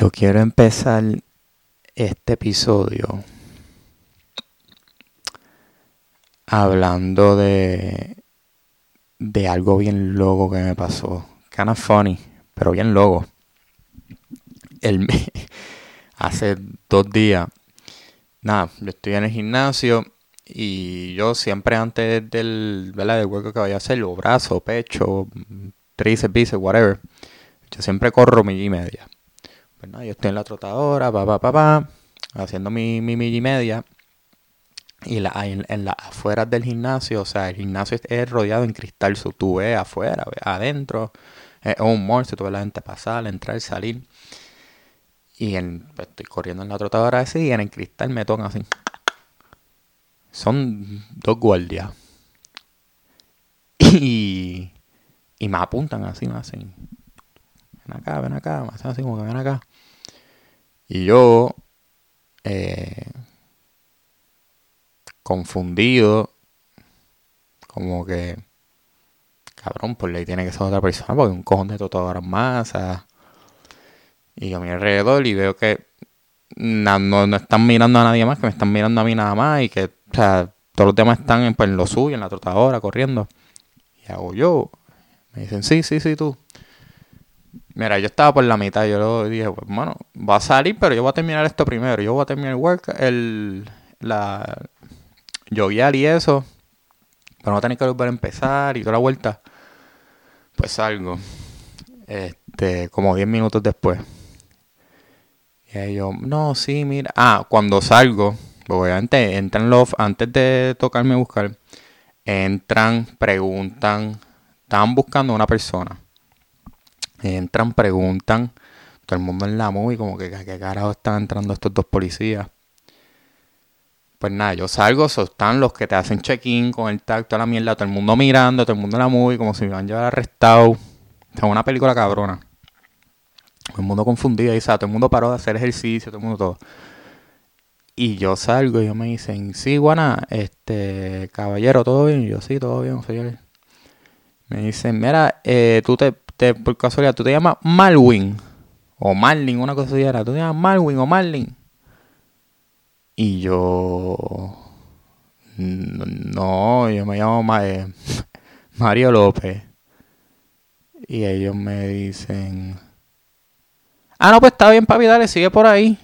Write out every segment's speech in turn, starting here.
Yo quiero empezar este episodio hablando de de algo bien loco que me pasó. Kind of funny, pero bien loco. El, hace dos días, nada, yo estoy en el gimnasio y yo siempre antes del, ¿verdad? hueco que vaya a hacer, los brazos, pecho, tríceps, bíceps, whatever, yo siempre corro milla y media. Pues yo estoy en la trotadora, pa, pa, pa, pa, haciendo mi, mi milla y media. Y la, en, las afueras del gimnasio, o sea, el gimnasio es rodeado en cristal, so, tú afuera, adentro, es un monstruo, tú ves la gente pasar, entrar, salir. Y pues, estoy corriendo en la trotadora así y en el cristal me tocan así. Son dos guardias. Y, y me apuntan así, me hacen, ven acá, ven acá, me hacen así como que ven acá. Y yo, eh, confundido, como que, cabrón, por ley tiene que ser otra persona, porque un cojón de totadoras más, y a mi alrededor y veo que no, no, están mirando a nadie más, que me están mirando a mí nada más, y que, o sea, todos los demás están pues, en lo suyo, en la trotadora, corriendo. Y hago yo, me dicen, sí, sí, sí, tú. Mira, yo estaba por la mitad, yo lo dije, pues, bueno, va a salir, pero yo voy a terminar esto primero. Yo voy a terminar el work, el, la, guiar y eso, para no tener que volver a empezar y toda la vuelta, pues salgo. Este, como 10 minutos después. Y ahí yo, no, sí, mira. Ah, cuando salgo, pues obviamente entran los, antes de tocarme buscar, entran, preguntan, estaban buscando a una persona. Entran, preguntan, todo el mundo en la movie, como que qué carajo están entrando estos dos policías. Pues nada, yo salgo, están los que te hacen check-in con el tag, toda la mierda, todo el mundo mirando, todo el mundo en la movie, como si me iban a llevar arrestado. Es una película cabrona. Todo el mundo confundido ¿sabes? Todo el mundo paró de hacer ejercicio, todo el mundo todo. Y yo salgo y ellos me dicen, sí, Guana, este, caballero, ¿todo bien? Y yo, sí, todo bien, señor. Me dicen, mira, eh, tú te, te, por casualidad, tú te llamas Malwin. O Marlin, una cosa así era. Tú te llamas Malwin o Marlin. Y yo... No, yo me llamo Mario López. Y ellos me dicen... Ah, no, pues está bien, papi, dale, sigue por ahí.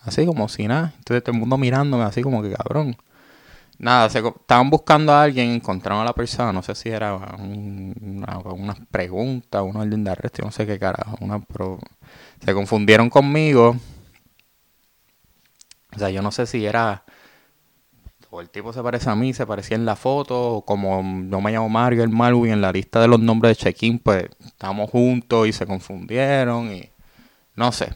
Así como si nada. Entonces todo el mundo mirándome así como que cabrón. Nada, se, estaban buscando a alguien, encontraron a la persona, no sé si era una, una, pregunta, una orden de arresto, no sé qué carajo. Una se confundieron conmigo o sea, yo no sé si era. O el tipo se parece a mí, se parecía en la foto, o como yo me llamo Mario, el Marwin, en la lista de los nombres de check-in, pues estábamos juntos y se confundieron y. No sé.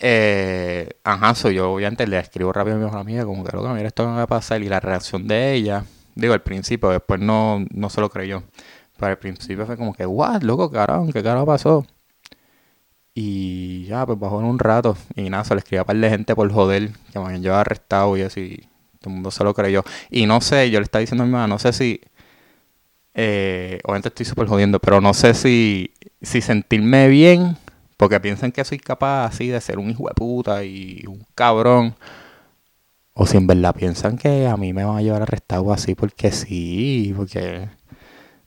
Eh, ajá, soy yo obviamente le escribo rápido a mi mejor amiga, como que loco, mira esto me va a pasar, y la reacción de ella, digo, al principio, después no, no se lo creyó. Pero al principio fue como que, what, loco, carajo, ¿qué carajo pasó? Y ya, pues bajó en un rato. Y nada, se le escribía a par de gente por joder, que me habían llevado arrestado y así. Todo el mundo se lo creyó. Y no sé, yo le estaba diciendo a mi mamá, no sé si. Eh, obviamente estoy súper jodiendo, pero no sé si, si sentirme bien, porque piensan que soy capaz así de ser un hijo de puta y un cabrón. O si en verdad piensan que a mí me van a llevar arrestado así porque sí, porque.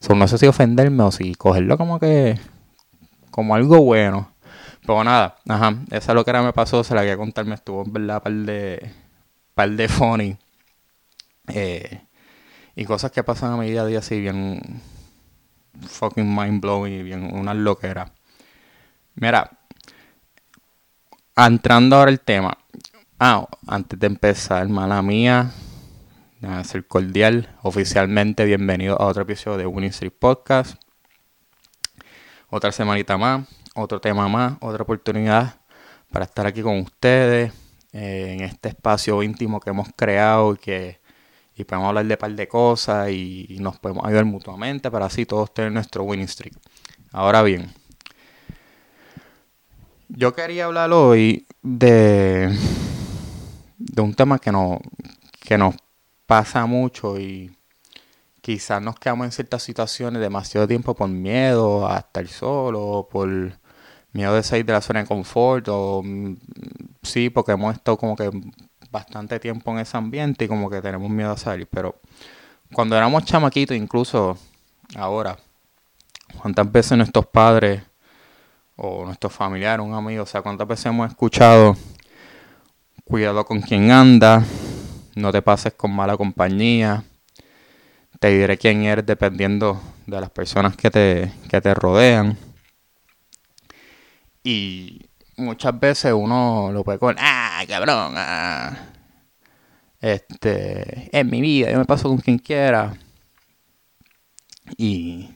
no sé si ofenderme o si cogerlo como que. como algo bueno. Pero nada, ajá, esa es lo que era me pasó, se la quería contar, me estuvo en verdad par de, par de funny. Eh, y cosas que pasan a mi día a día así bien fucking mind blowing y bien una loquera. Mira, entrando ahora el tema. Ah, antes de empezar, mala mía, a ser cordial, oficialmente bienvenido a otro episodio de Winning Street Podcast. Otra semanita más otro tema más, otra oportunidad para estar aquí con ustedes eh, en este espacio íntimo que hemos creado y que y podemos hablar de un par de cosas y, nos podemos ayudar mutuamente para así todos tener nuestro winning streak. Ahora bien, yo quería hablar hoy de, de un tema que, no, que nos pasa mucho y quizás nos quedamos en ciertas situaciones demasiado tiempo por miedo a estar solo, por miedo de salir de la zona de confort o mm, sí, porque hemos estado como que bastante tiempo en ese ambiente y como que tenemos miedo a salir, pero cuando éramos chamaquitos, incluso ahora, cuántas veces nuestros padres o nuestros familiares, un amigo, o sea, cuántas veces hemos escuchado, cuidado con quien anda, no te pases con mala compañía, te diré quién eres dependiendo de las personas que te, que te rodean. Y muchas veces uno lo puede con, ah, cabrón, ah. Este, en mi vida, yo me paso con quien quiera. Y,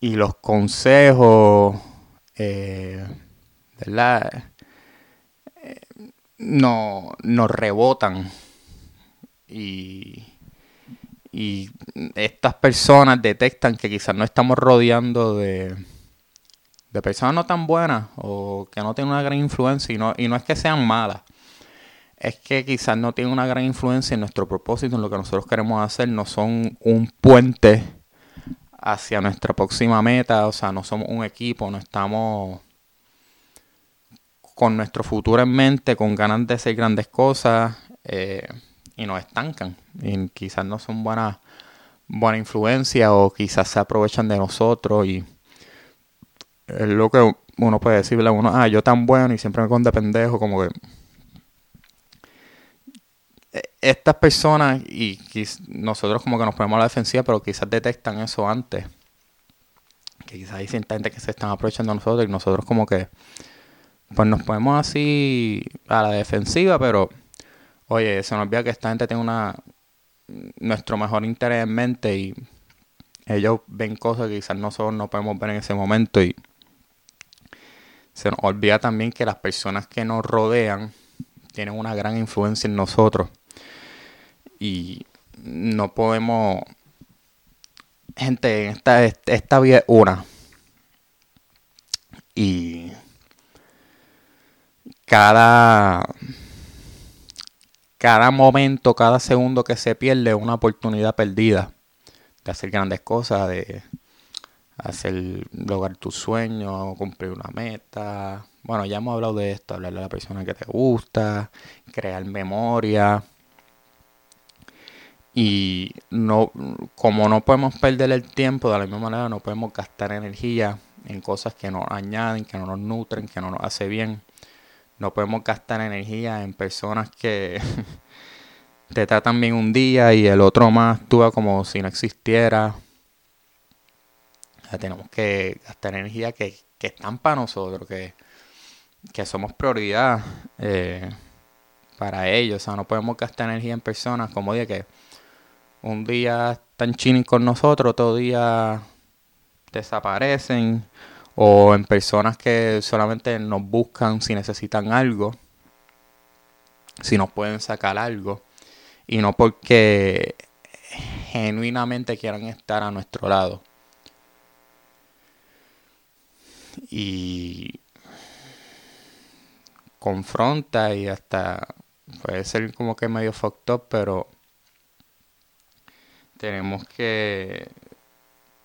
y los consejos, eh, ¿verdad? Eh, no, nos rebotan. Y, y estas personas detectan que quizás no estamos rodeando de de personas no tan buenas o que no tienen una gran influencia y no, y no es que sean malas, es que quizás no tienen una gran influencia en nuestro propósito, en lo que nosotros queremos hacer, no son un puente hacia nuestra próxima meta, o sea, no somos un equipo, no estamos con nuestro futuro en mente, con ganas de hacer grandes cosas eh, y nos estancan y quizás no son buenas buena influencia o quizás se aprovechan de nosotros y es lo que uno puede decirle a uno, ah, yo tan bueno y siempre me con de pendejo, como que estas personas y nosotros como que nos ponemos a la defensiva, pero quizás detectan eso antes. Que quizás hay cierta gente que se están aprovechando de nosotros y nosotros como que pues nos ponemos así a la defensiva, pero oye, se nos olvida que esta gente tiene una nuestro mejor interés en mente y ellos ven cosas que quizás nosotros no podemos ver en ese momento y se nos olvida también que las personas que nos rodean tienen una gran influencia en nosotros. Y no podemos... Gente, esta, esta vida es una. Y cada cada momento, cada segundo que se pierde es una oportunidad perdida de hacer grandes cosas, de hacer lograr tus sueños, cumplir una meta. Bueno, ya hemos hablado de esto, hablarle a la persona que te gusta, crear memoria. Y no, como no podemos perder el tiempo, de la misma manera no podemos gastar energía en cosas que nos añaden, que no nos nutren, que no nos hace bien. No podemos gastar energía en personas que te tratan bien un día y el otro más actúa como si no existiera tenemos que gastar energía que, que están para nosotros, que, somos prioridad eh, para ellos. O sea, no podemos gastar energía en personas como dije que un día están chining con nosotros, otro día desaparecen, o en personas que solamente nos buscan si necesitan algo, si nos pueden sacar algo, y no porque genuinamente quieran estar a nuestro lado. Y confronta y hasta puede ser como que medio fucked up, pero tenemos que,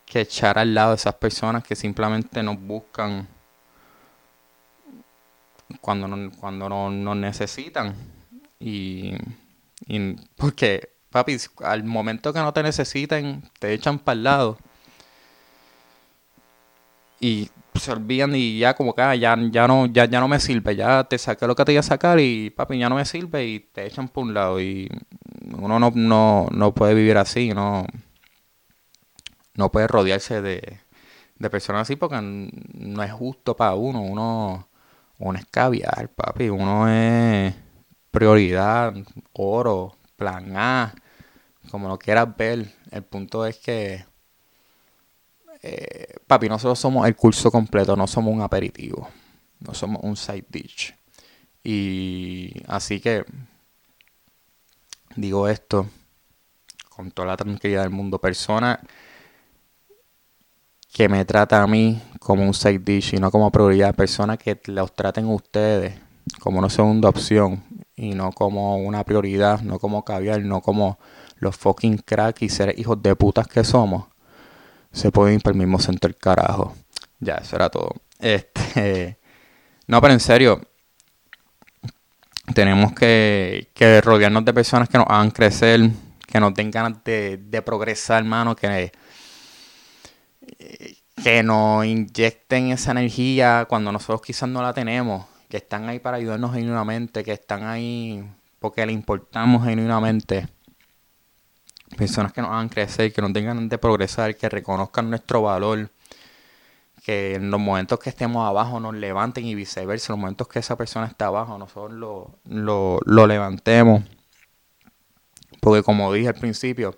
que echar al lado a esas personas que simplemente nos buscan cuando no, cuando no, nos necesitan. Y, porque, papi, al momento que no te necesiten, te echan para el lado. Y se olvidan y ya como que ah, ya, ya, no, ya, ya no me sirve, ya te saqué lo que te iba a sacar y papi ya no me sirve y te echan por un lado y uno no, no, no puede vivir así, no, no puede rodearse de, de personas así porque no es justo para uno, uno, uno es caviar, papi, uno es prioridad, oro, plan A, como lo quieras ver, el punto es que eh, papi, nosotros somos el curso completo, no somos un aperitivo, no somos un side dish. Y así que digo esto con toda la tranquilidad del mundo. Persona que me trata a mí como un side dish y no como prioridad. Persona que los traten ustedes como una segunda opción y no como una prioridad, no como caviar, no como los fucking crack y ser hijos de putas que somos se pueden ir para el mismo centro el carajo. Ya, eso era todo. Este, no, pero en serio, tenemos que, rodearnos de personas que nos hagan crecer, que nos den ganas de, progresar, hermano, que, que nos inyecten esa energía cuando nosotros quizás no la tenemos, que están ahí para ayudarnos genuinamente, que están ahí porque le importamos genuinamente. Personas que nos hagan crecer, que nos den ganas de progresar, que reconozcan nuestro valor, que en los momentos que estemos abajo nos levanten y viceversa, en los momentos que esa persona está abajo nosotros lo, lo, lo levantemos. Porque como dije al principio,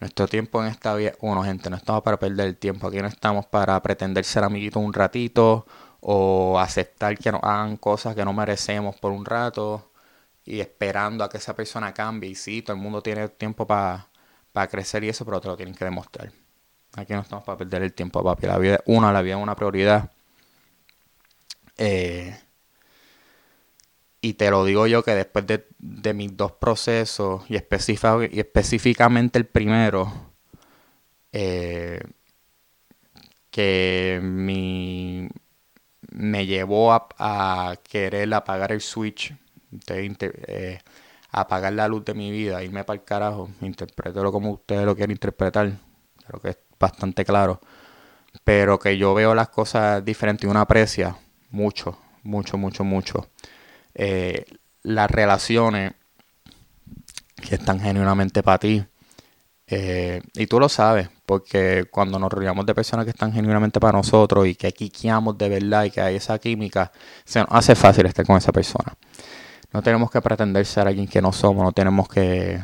nuestro tiempo en esta vida, uno, gente, no estamos para perder el tiempo. Aquí no estamos para pretender ser amiguitos un ratito o aceptar que nos hagan cosas que no merecemos por un rato y esperando a que esa persona cambie. Y sí, todo el mundo tiene tiempo para crecer y eso, pero te lo tienen que demostrar. Aquí no estamos para perder el tiempo, papi. La vida una, la vida es una prioridad. Eh, y te lo digo yo que después de, mis dos procesos, y, específicamente el primero, eh, que mi, me llevó a, querer apagar el switch, eh, apagar la luz de mi vida, irme para el carajo, interprételo como ustedes lo quieren interpretar, creo que bastante claro, pero que yo veo las cosas diferentes y uno aprecia mucho, mucho, mucho, mucho eh, las relaciones que están genuinamente para ti. Eh, y tú lo sabes, porque cuando nos rodeamos de personas que están genuinamente para nosotros y que quiqueamos de verdad y que hay esa química, se nos hace fácil estar con esa persona. No tenemos que pretender ser alguien que no somos, no tenemos que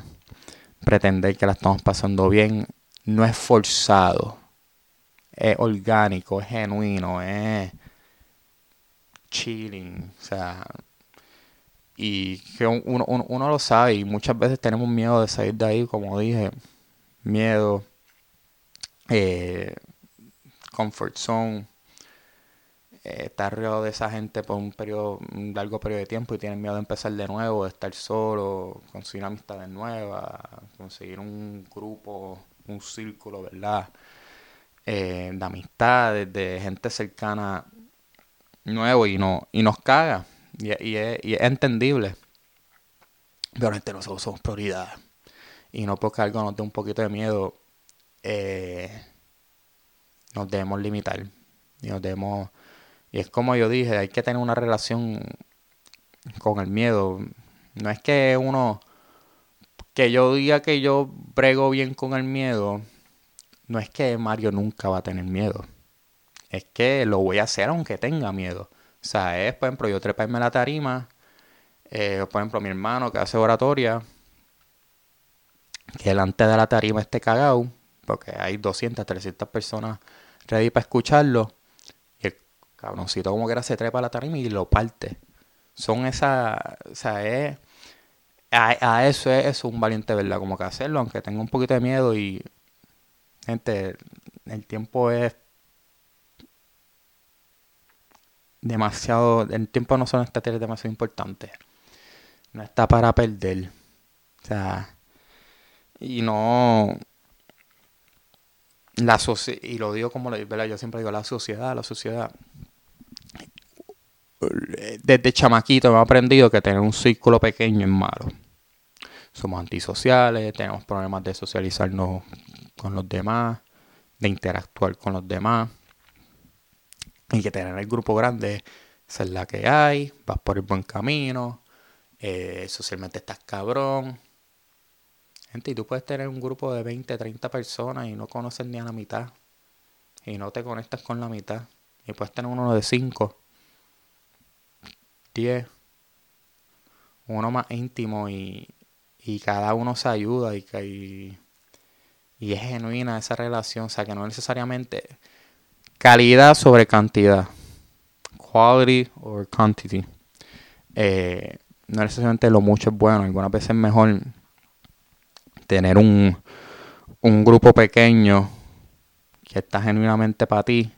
pretender que la estamos pasando bien. No es forzado, es orgánico, es genuino, es chilling. O sea, y que uno, uno, lo sabe y muchas veces tenemos miedo de salir de ahí, como dije, miedo, eh, comfort zone, eh, estar rodeado de esa gente por un periodo, un largo periodo de tiempo y tienen miedo de empezar de nuevo, de estar solo, conseguir amistades nuevas, conseguir un grupo, un círculo, ¿verdad? Eh, de amistades, de gente cercana nuevo y, no, y nos caga y, es, entendible. Pero gente, nosotros somos prioridad. Y no porque algo nos dé un poquito de miedo, eh, nos debemos limitar. Y nos debemos. Y es como yo dije, hay que tener una relación con el miedo. No es que uno. Que yo diga que yo brego bien con el miedo. No es que Mario nunca va a tener miedo. Es que lo voy a hacer aunque tenga miedo. O sea, es, por ejemplo, yo treparme la tarima, eh, por ejemplo, mi hermano que hace oratoria, que delante de la tarima esté cagado, porque hay 200, 300 personas ready para escucharlo, y el cabroncito como que era se trepa la tarima y lo parte. Son esas, o sea, es, a, eso es, es un valiente, ¿verdad? Como que hacerlo, aunque tenga un poquito de miedo y, gente, el tiempo es demasiado. El tiempo no son es demasiado importante. No está para perder. O sea. Y no. La y lo digo como ¿verdad? yo siempre digo, la sociedad, la sociedad. Desde chamaquito hemos aprendido que tener un círculo pequeño es malo. Somos antisociales, tenemos problemas de socializarnos con los demás, de interactuar con los demás. Y que tener el grupo grande, esa es la que hay, vas por el buen camino, eh, socialmente estás cabrón. Gente, y tú puedes tener un grupo de 20, 30 personas y no conoces ni a la mitad. Y no te conectas con la mitad. Y puedes tener uno de 5, 10, uno más íntimo y, y cada uno se ayuda y, y, y es genuina esa relación. O sea, que no necesariamente calidad sobre cantidad. Quality or quantity. Eh, no necesariamente lo mucho es bueno. Algunas veces es mejor tener un, un grupo pequeño que está genuinamente para ti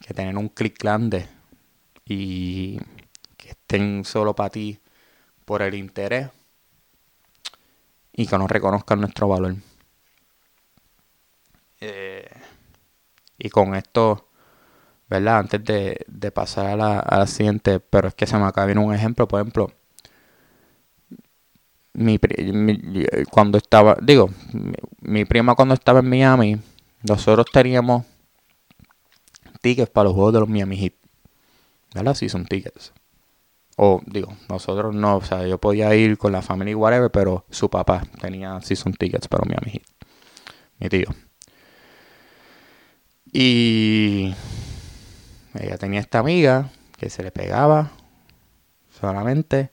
que tener un clic grande y que estén solo para ti por el interés y que no reconozcan nuestro valor. Eh, Y con esto, ¿verdad? Antes de, pasar a la, siguiente, pero es que se me acaba de un ejemplo, por ejemplo, mi, cuando estaba, digo, mi, prima cuando estaba en Miami, nosotros teníamos tickets para los juegos de los Miami Heat. ¿Verdad? Sí, son tickets. O digo, nosotros no, o sea, yo podía ir con la familia whatever, pero su papá tenía season tickets para Miami Heat. Mi tío. Y ella tenía esta amiga que se le pegaba solamente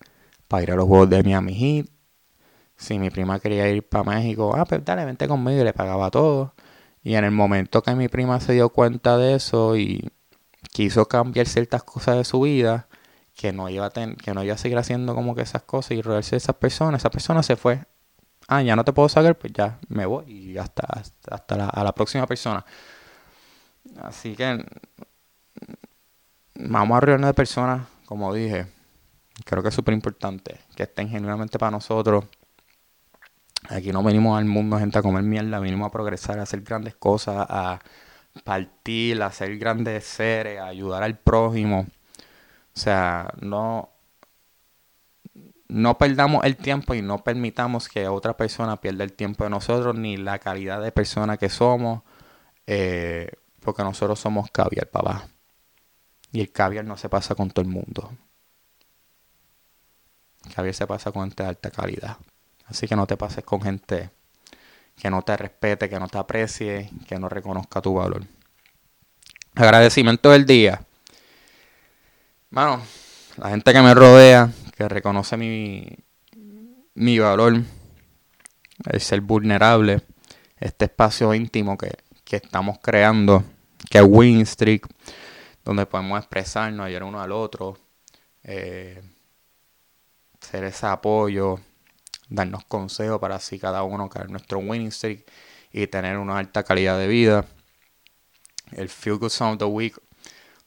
para ir a los juegos de Miami Heat si mi prima quería ir para México, ah, pues dale, vente conmigo y le pagaba todo. Y en el momento que mi prima se dio cuenta de eso y quiso cambiar ciertas cosas de su vida, que no iba a, que no iba a seguir haciendo como que esas cosas y rodearse de esas personas, esa persona se fue. Ah, ya no te puedo sacar, pues ya me voy y hasta, hasta, la, a la próxima persona. Así que vamos a reunirnos de personas, como dije, creo que es súper importante, que estén genuinamente para nosotros Aquí no venimos al mundo, gente, a comer mierda, venimos a progresar, a hacer grandes cosas, a partir, a hacer grandes seres, a ayudar al prójimo. O sea, no, no perdamos el tiempo y no permitamos que otra persona pierda el tiempo de nosotros ni la calidad de persona que somos, eh, porque nosotros somos caviar, papá. Y el caviar no se pasa con todo el mundo. El caviar se pasa con gente de alta calidad. Así que no te pases con gente que no te respete, que no te aprecie, que no reconozca tu valor. Agradecimiento del día. Bueno, la gente que me rodea, que reconoce mi, mi valor, el ser vulnerable, este espacio íntimo que, estamos creando, que es Win Street, donde podemos expresarnos, ayudar uno al otro, eh, ser ese apoyo, darnos consejos para así cada uno caer nuestro winning streak y tener una alta calidad de vida. El Feel Good Song of the Week,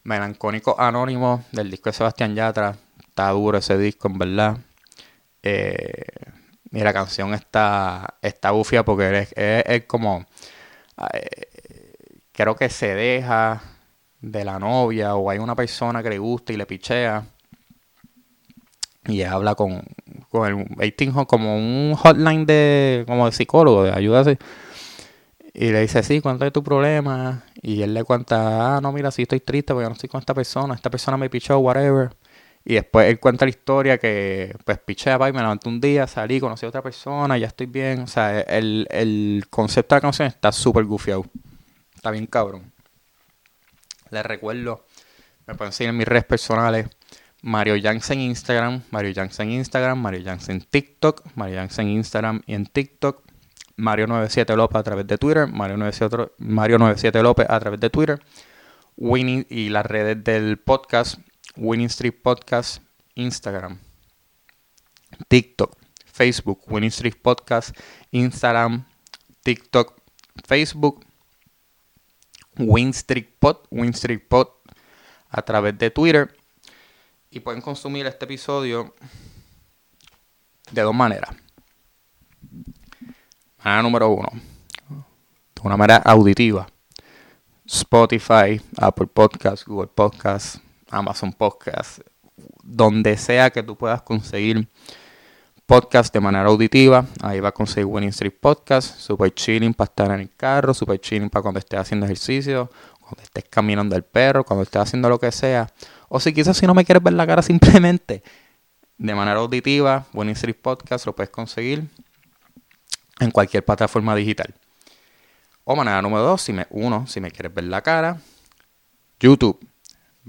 Melancónico Anónimo del disco de Sebastián Yatra. Está duro ese disco, en verdad. Eh, y la canción está, está bufia porque es, como. Eh, creo que se deja de la novia o hay una persona que le gusta y le pichea. Y habla con, con el como un hotline de como de psicólogo, de ayuda Y le dice, sí, cuéntale tu problema. Y él le cuenta, ah, no, mira, sí estoy triste porque no estoy con esta persona. Esta persona me pichó, whatever. Y después él cuenta la historia que, pues, piché a me levanté un día, salí, conocí a otra persona, ya estoy bien. O sea, el, el concepto de la canción está súper gufiado. Está bien cabrón. Les recuerdo, me pueden seguir en mis redes personales. Mario Jansen Instagram, Mario Jansen Instagram, Mario Jansen TikTok, Mario Jansen Instagram y en TikTok, Mario 97 López a través de Twitter, Mario 97, Mario 97 López a través de Twitter, Winning y las redes del podcast, Winning Street Podcast, Instagram, TikTok, Facebook, Winning Street Podcast, Instagram, TikTok, Facebook, Win Street Pod, Win Street Pod a través de Twitter y pueden consumir este episodio de dos maneras. Manera número uno, de una manera auditiva. Spotify, Apple Podcasts, Google Podcasts, Amazon Podcasts, donde sea que tú puedas conseguir podcast de manera auditiva. Ahí va a conseguir Winning Street Podcast, super chilling para estar en el carro, super chilling para cuando estés haciendo ejercicio, cuando estés caminando el perro, cuando estés haciendo lo que sea. O si quizás si no me quieres ver la cara simplemente de manera auditiva, Winning Street Podcast lo puedes conseguir en cualquier plataforma digital. O manera número dos, si me, uno, si me quieres ver la cara, YouTube.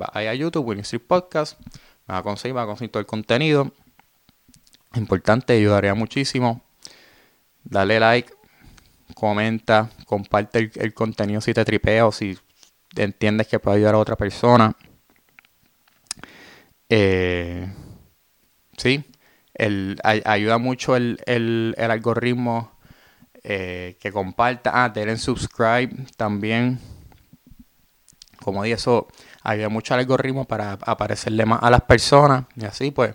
Va ahí a YouTube, Winning Street Podcast. Me va a conseguir, va a conseguir todo el contenido. Importante, ayudaría muchísimo. Dale like, comenta, comparte el, contenido si te tripea o si entiendes que puede ayudar a otra persona. Eh, sí, el, ayuda mucho el, el, algoritmo eh, que comparta. Ah, denle subscribe también. Como dije, eso ayuda mucho al algoritmo para aparecerle más a las personas. Y así pues,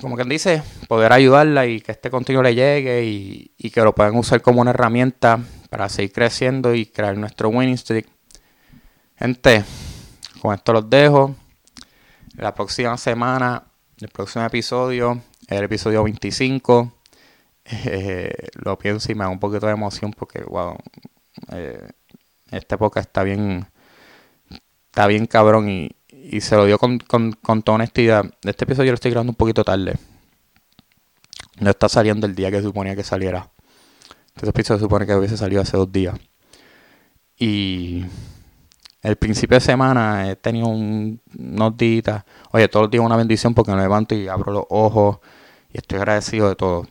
como quien dice, poder ayudarla y que este contenido le llegue y, y que lo puedan usar como una herramienta para seguir creciendo y crear nuestro winning streak. Gente, con esto los dejo. La próxima semana, el próximo episodio, el episodio 25. Eh, lo pienso y me da un poquito de emoción porque, wow, eh, esta época está bien, está bien cabrón y, y se lo dio con, con, con toda honestidad. Este episodio lo estoy grabando un poquito tarde. No está saliendo el día que suponía que saliera. Este episodio se supone que hubiese salido hace dos días. Y el principio de semana he tenido un, unos días. Oye, todos los días una bendición porque me levanto y abro los ojos y estoy agradecido de todo.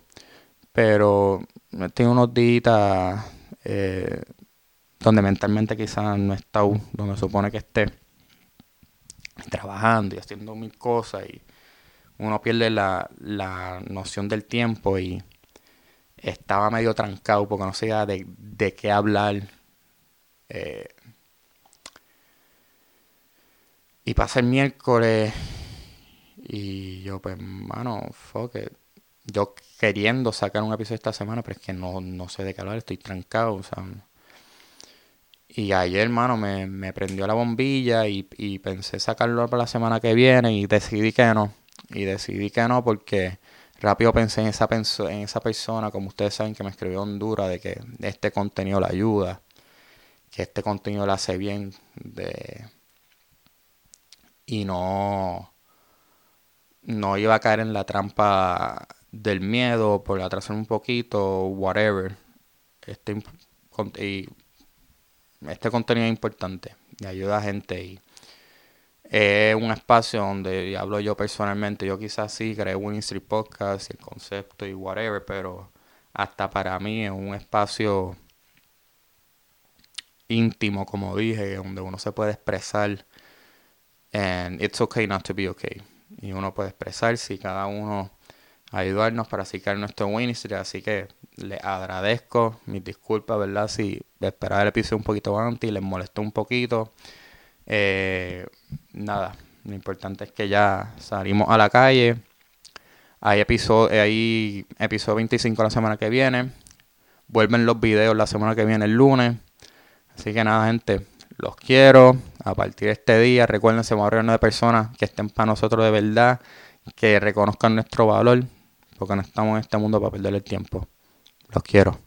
Pero he tenido unos días eh, donde mentalmente quizás no he estado donde supone que esté trabajando y haciendo mil cosas y uno pierde la, la noción del tiempo y estaba medio trancado porque no sabía de, de qué hablar. Eh, y pasa el miércoles y yo pues, mano, fuck Yo queriendo sacar un episodio esta semana, pero es que no, no sé de qué hablar, estoy trancado, o sea, y ayer, hermano, me, me prendió la bombilla y, y pensé sacarlo para la semana que viene y decidí que no. Y decidí que no porque rápido pensé en esa, en esa persona, como ustedes saben, que me escribió Honduras, de que este contenido le ayuda, que este contenido le hace bien, de... y no, no iba a caer en la trampa del miedo por atrasar un poquito, whatever. Este, este contenido es importante y ayuda a gente y es un espacio donde hablo yo personalmente. Yo quizás sí creé Winning Street Podcast, el concepto y whatever, pero hasta para mí es un espacio íntimo, como dije, donde uno se puede expresar. And it's okay not to be okay. Y uno puede expresarse y cada uno ayudarnos para sacar nuestro Winning Street. Así que les agradezco, mis disculpas, ¿verdad? Si esperaba el episodio un poquito antes y les molestó un poquito. Eh, nada, lo importante es que ya salimos a la calle. Hay episodio, hay episodio 25 la semana que viene. Vuelven los videos la semana que viene, el lunes. Así que nada, gente, los quiero. A partir de este día, recuerden, se va a de personas que estén para nosotros de verdad, que reconozcan nuestro valor, porque no estamos en este mundo para perder el tiempo. Los quiero.